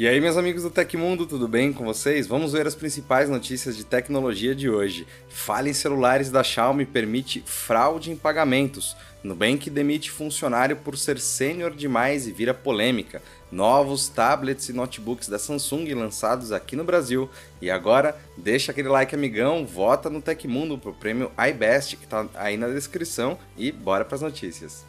E aí, meus amigos do Tecmundo, tudo bem com vocês? Vamos ver as principais notícias de tecnologia de hoje. Falha em celulares da Xiaomi permite fraude em pagamentos. Nubank demite funcionário por ser sênior demais e vira polêmica. Novos tablets e notebooks da Samsung lançados aqui no Brasil. E agora, deixa aquele like amigão, vota no Tecmundo pro prêmio iBest que tá aí na descrição e bora para as notícias.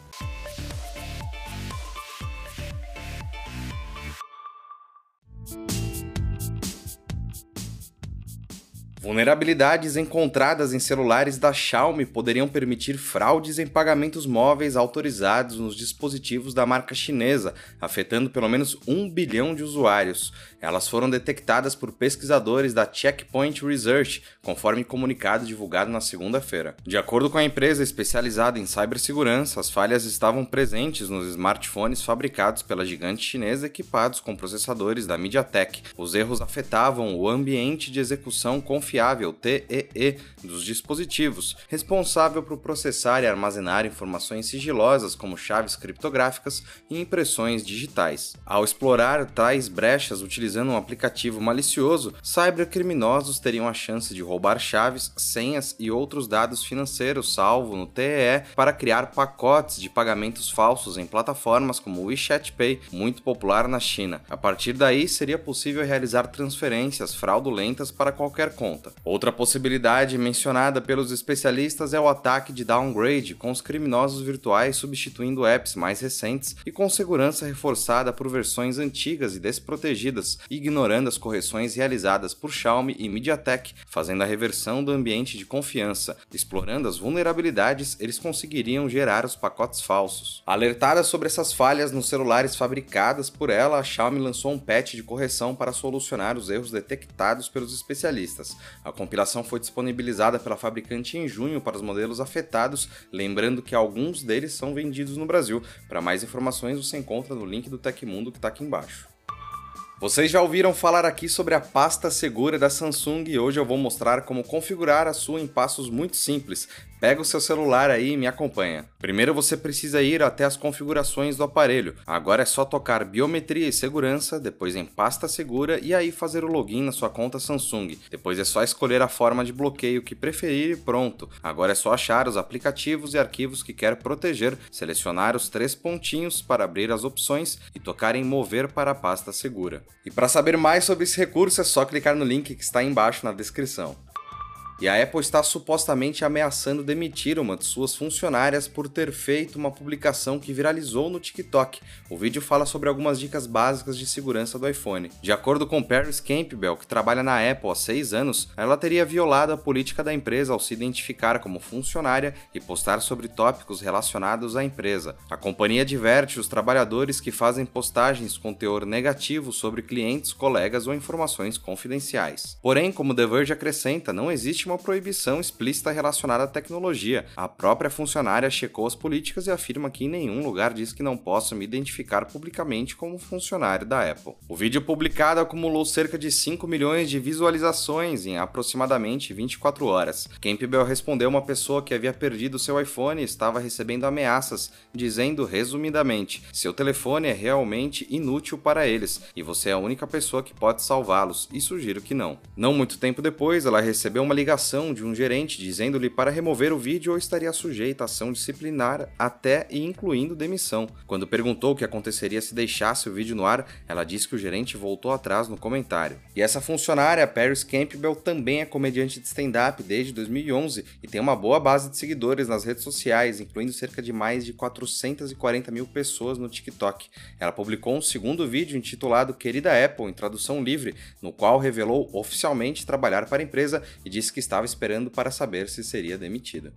Vulnerabilidades encontradas em celulares da Xiaomi poderiam permitir fraudes em pagamentos móveis autorizados nos dispositivos da marca chinesa, afetando pelo menos um bilhão de usuários. Elas foram detectadas por pesquisadores da Checkpoint Research, conforme comunicado divulgado na segunda-feira. De acordo com a empresa especializada em cibersegurança, as falhas estavam presentes nos smartphones fabricados pela gigante chinesa equipados com processadores da MediaTek. Os erros afetavam o ambiente de execução confiável confiável TEE dos dispositivos, responsável por processar e armazenar informações sigilosas como chaves criptográficas e impressões digitais. Ao explorar tais brechas utilizando um aplicativo malicioso, cybercriminosos teriam a chance de roubar chaves, senhas e outros dados financeiros salvo no TEE para criar pacotes de pagamentos falsos em plataformas como o WeChat Pay, muito popular na China. A partir daí, seria possível realizar transferências fraudulentas para qualquer conta Outra possibilidade mencionada pelos especialistas é o ataque de downgrade, com os criminosos virtuais substituindo apps mais recentes e com segurança reforçada por versões antigas e desprotegidas, ignorando as correções realizadas por Xiaomi e MediaTek, fazendo a reversão do ambiente de confiança. Explorando as vulnerabilidades, eles conseguiriam gerar os pacotes falsos. Alertada sobre essas falhas nos celulares fabricadas por ela, a Xiaomi lançou um patch de correção para solucionar os erros detectados pelos especialistas. A compilação foi disponibilizada pela fabricante em junho para os modelos afetados, lembrando que alguns deles são vendidos no Brasil. Para mais informações, você encontra no link do Tecmundo que está aqui embaixo. Vocês já ouviram falar aqui sobre a pasta segura da Samsung e hoje eu vou mostrar como configurar a sua em passos muito simples. Pega o seu celular aí e me acompanha. Primeiro você precisa ir até as configurações do aparelho. Agora é só tocar biometria e segurança, depois em pasta segura e aí fazer o login na sua conta Samsung. Depois é só escolher a forma de bloqueio que preferir e pronto. Agora é só achar os aplicativos e arquivos que quer proteger, selecionar os três pontinhos para abrir as opções e tocar em mover para a pasta segura. E para saber mais sobre esse recurso é só clicar no link que está embaixo na descrição. E a Apple está supostamente ameaçando demitir uma de suas funcionárias por ter feito uma publicação que viralizou no TikTok. O vídeo fala sobre algumas dicas básicas de segurança do iPhone. De acordo com Paris Campbell, que trabalha na Apple há seis anos, ela teria violado a política da empresa ao se identificar como funcionária e postar sobre tópicos relacionados à empresa. A companhia adverte os trabalhadores que fazem postagens com teor negativo sobre clientes, colegas ou informações confidenciais. Porém, como The Verge acrescenta, não existe uma proibição explícita relacionada à tecnologia. A própria funcionária checou as políticas e afirma que em nenhum lugar diz que não possa me identificar publicamente como funcionário da Apple. O vídeo publicado acumulou cerca de 5 milhões de visualizações em aproximadamente 24 horas. Campbell respondeu uma pessoa que havia perdido seu iPhone e estava recebendo ameaças, dizendo resumidamente: seu telefone é realmente inútil para eles e você é a única pessoa que pode salvá-los, e sugiro que não. Não muito tempo depois, ela recebeu uma ligação de um gerente dizendo-lhe para remover o vídeo ou estaria sujeita a ação disciplinar até e incluindo demissão. Quando perguntou o que aconteceria se deixasse o vídeo no ar, ela disse que o gerente voltou atrás no comentário. E essa funcionária, Paris Campbell, também é comediante de stand-up desde 2011 e tem uma boa base de seguidores nas redes sociais, incluindo cerca de mais de 440 mil pessoas no TikTok. Ela publicou um segundo vídeo intitulado Querida Apple, em tradução livre, no qual revelou oficialmente trabalhar para a empresa e disse que estava esperando para saber se seria demitida.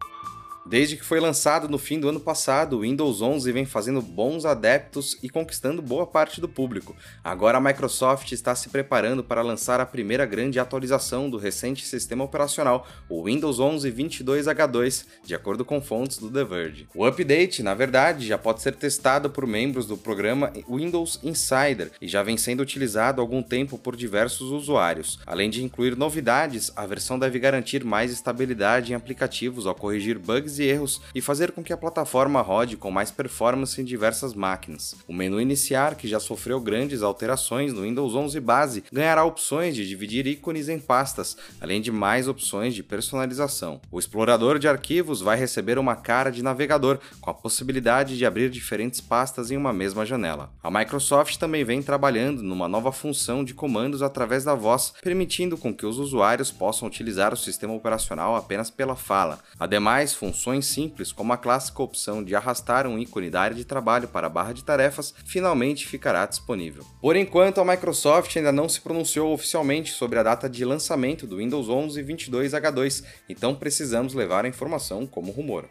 Desde que foi lançado no fim do ano passado, o Windows 11 vem fazendo bons adeptos e conquistando boa parte do público. Agora a Microsoft está se preparando para lançar a primeira grande atualização do recente sistema operacional, o Windows 11 22H2, de acordo com fontes do The Verge. O update, na verdade, já pode ser testado por membros do programa Windows Insider e já vem sendo utilizado há algum tempo por diversos usuários. Além de incluir novidades, a versão deve garantir mais estabilidade em aplicativos ao corrigir bugs bugs e erros e fazer com que a plataforma rode com mais performance em diversas máquinas. O menu iniciar, que já sofreu grandes alterações no Windows 11 base, ganhará opções de dividir ícones em pastas, além de mais opções de personalização. O explorador de arquivos vai receber uma cara de navegador, com a possibilidade de abrir diferentes pastas em uma mesma janela. A Microsoft também vem trabalhando numa nova função de comandos através da voz, permitindo com que os usuários possam utilizar o sistema operacional apenas pela fala. Ademais, funções simples como a clássica opção de arrastar um ícone da área de trabalho para a barra de tarefas finalmente ficará disponível. Por enquanto, a Microsoft ainda não se pronunciou oficialmente sobre a data de lançamento do Windows 11 22H2, então precisamos levar a informação como rumor.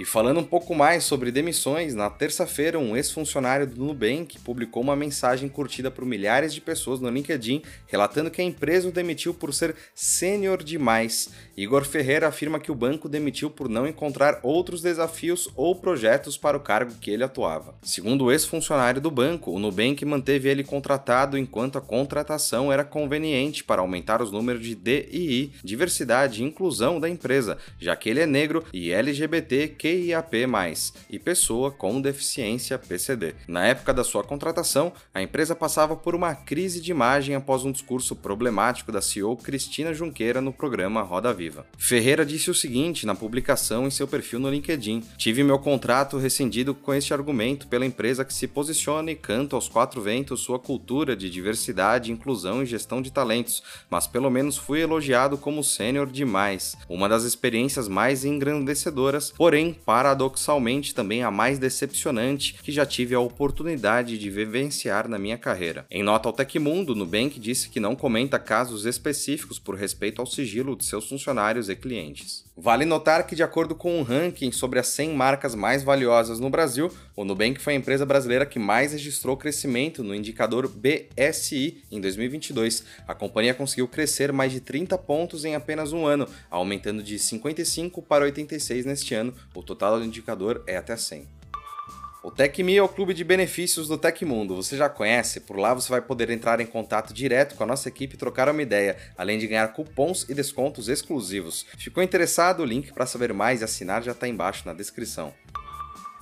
E falando um pouco mais sobre demissões, na terça-feira, um ex-funcionário do Nubank publicou uma mensagem curtida por milhares de pessoas no LinkedIn, relatando que a empresa o demitiu por ser sênior demais. Igor Ferreira afirma que o banco demitiu por não encontrar outros desafios ou projetos para o cargo que ele atuava. Segundo o ex-funcionário do banco, o Nubank manteve ele contratado enquanto a contratação era conveniente para aumentar os números de DII, diversidade e inclusão da empresa, já que ele é negro e LGBTQ QIAP+, e pessoa com deficiência PCD. Na época da sua contratação, a empresa passava por uma crise de imagem após um discurso problemático da CEO Cristina Junqueira no programa Roda Viva. Ferreira disse o seguinte na publicação em seu perfil no LinkedIn: Tive meu contrato rescindido com este argumento pela empresa que se posiciona e canta aos quatro ventos sua cultura de diversidade, inclusão e gestão de talentos, mas pelo menos fui elogiado como sênior demais. Uma das experiências mais engrandecedoras, porém paradoxalmente também a mais decepcionante que já tive a oportunidade de vivenciar na minha carreira. Em nota ao Tecmundo, Nubank disse que não comenta casos específicos por respeito ao sigilo de seus funcionários e clientes. Vale notar que, de acordo com um ranking sobre as 100 marcas mais valiosas no Brasil, o Nubank foi a empresa brasileira que mais registrou crescimento no indicador BSI em 2022. A companhia conseguiu crescer mais de 30 pontos em apenas um ano, aumentando de 55 para 86 neste ano. O total do indicador é até 100. O TecMe é o clube de benefícios do Tecmundo. Você já conhece? Por lá você vai poder entrar em contato direto com a nossa equipe e trocar uma ideia, além de ganhar cupons e descontos exclusivos. Ficou interessado? O link para saber mais e assinar já está embaixo na descrição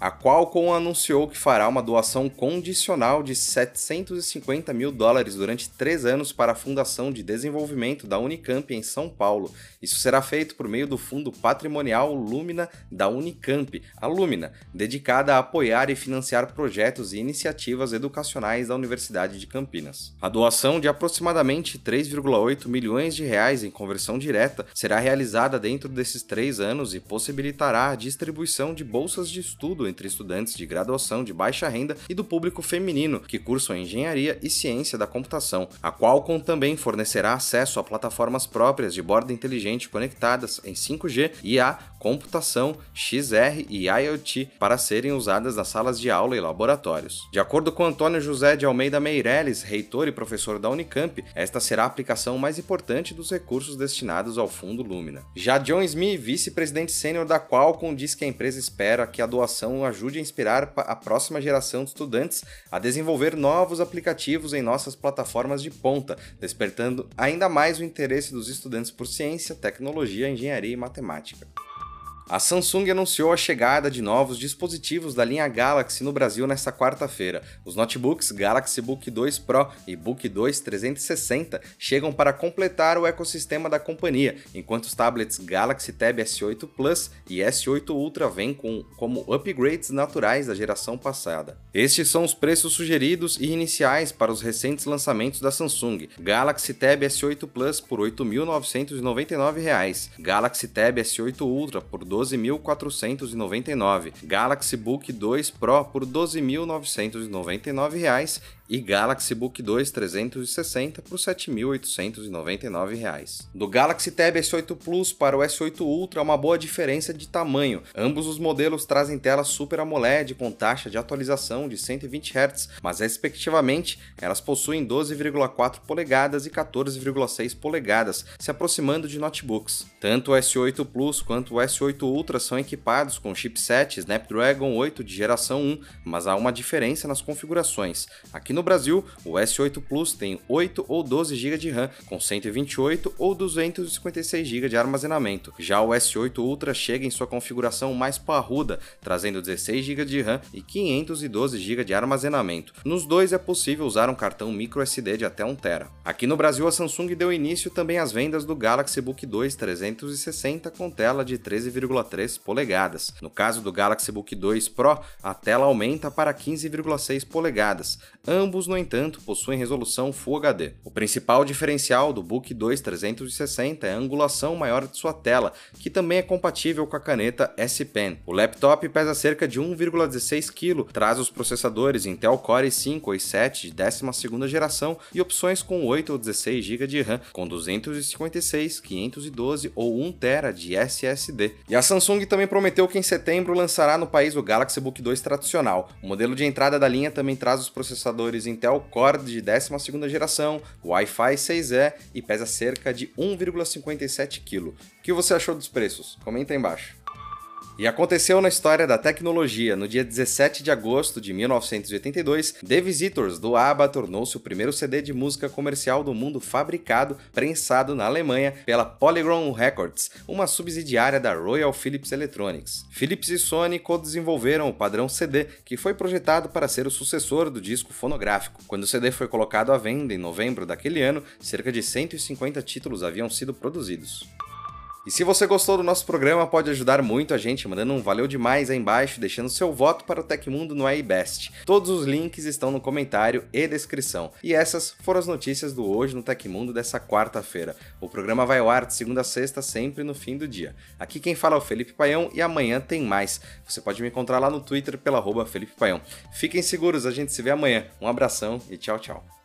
a Qualcomm anunciou que fará uma doação condicional de 750 mil dólares durante três anos para a Fundação de Desenvolvimento da Unicamp em São Paulo. Isso será feito por meio do Fundo Patrimonial Lumina da Unicamp, a Lumina, dedicada a apoiar e financiar projetos e iniciativas educacionais da Universidade de Campinas. A doação de aproximadamente 3,8 milhões de reais em conversão direta será realizada dentro desses três anos e possibilitará a distribuição de bolsas de estudo entre estudantes de graduação de baixa renda e do público feminino que cursam engenharia e ciência da computação. A Qualcomm também fornecerá acesso a plataformas próprias de borda inteligente conectadas em 5G e a computação, XR e IoT para serem usadas nas salas de aula e laboratórios. De acordo com Antônio José de Almeida Meireles, reitor e professor da Unicamp, esta será a aplicação mais importante dos recursos destinados ao Fundo Lumina. Já John Smith, vice-presidente sênior da Qualcomm, diz que a empresa espera que a doação ajude a inspirar a próxima geração de estudantes a desenvolver novos aplicativos em nossas plataformas de ponta, despertando ainda mais o interesse dos estudantes por ciência, tecnologia, engenharia e matemática. A Samsung anunciou a chegada de novos dispositivos da linha Galaxy no Brasil nesta quarta-feira. Os notebooks Galaxy Book 2 Pro e Book 2 360 chegam para completar o ecossistema da companhia, enquanto os tablets Galaxy Tab S8 Plus e S8 Ultra vêm com, como upgrades naturais da geração passada. Estes são os preços sugeridos e iniciais para os recentes lançamentos da Samsung. Galaxy Tab S8 Plus por R$ 8.999, Galaxy Tab S8 Ultra por 12 12.499, Galaxy Book 2 Pro por R$ 12.999 e Galaxy Book 2 360 por R$ 7.899. Do Galaxy Tab S8 Plus para o S8 Ultra há uma boa diferença de tamanho. Ambos os modelos trazem tela Super AMOLED com taxa de atualização de 120 Hz, mas respectivamente elas possuem 12,4 polegadas e 14,6 polegadas, se aproximando de notebooks. Tanto o S8 Plus quanto o S8 Ultra são equipados com chipset Snapdragon 8 de geração 1, mas há uma diferença nas configurações. Aqui no no Brasil, o S8 Plus tem 8 ou 12 GB de RAM, com 128 ou 256 GB de armazenamento. Já o S8 Ultra chega em sua configuração mais parruda, trazendo 16 GB de RAM e 512 GB de armazenamento. Nos dois é possível usar um cartão microSD de até 1 TB. Aqui no Brasil, a Samsung deu início também às vendas do Galaxy Book 2 360 com tela de 13,3 polegadas. No caso do Galaxy Book 2 Pro, a tela aumenta para 15,6 polegadas. Ambos, no entanto, possuem resolução Full HD. O principal diferencial do Book 2 360 é a angulação maior de sua tela, que também é compatível com a caneta S Pen. O laptop pesa cerca de 1,16 kg, traz os processadores Intel Core i5 ou i7 de 12ª geração e opções com 8 ou 16 GB de RAM, com 256, 512 ou 1 TB de SSD. E a Samsung também prometeu que em setembro lançará no país o Galaxy Book 2 tradicional. O modelo de entrada da linha também traz os processadores Intel Core de 12ª geração, Wi-Fi 6E e pesa cerca de 1,57 kg. O que você achou dos preços? Comenta aí embaixo. E aconteceu na história da tecnologia. No dia 17 de agosto de 1982, The Visitors do ABBA tornou-se o primeiro CD de música comercial do mundo fabricado, prensado na Alemanha pela Polygram Records, uma subsidiária da Royal Philips Electronics. Philips e Sony co-desenvolveram o padrão CD, que foi projetado para ser o sucessor do disco fonográfico. Quando o CD foi colocado à venda em novembro daquele ano, cerca de 150 títulos haviam sido produzidos. E se você gostou do nosso programa, pode ajudar muito a gente mandando um valeu demais aí embaixo, deixando seu voto para o Tecmundo no iBest. Todos os links estão no comentário e descrição. E essas foram as notícias do Hoje no Tecmundo dessa quarta-feira. O programa vai ao ar de segunda a sexta, sempre no fim do dia. Aqui quem fala é o Felipe Paião e amanhã tem mais. Você pode me encontrar lá no Twitter pela Felipe Paião. Fiquem seguros, a gente se vê amanhã. Um abração e tchau, tchau.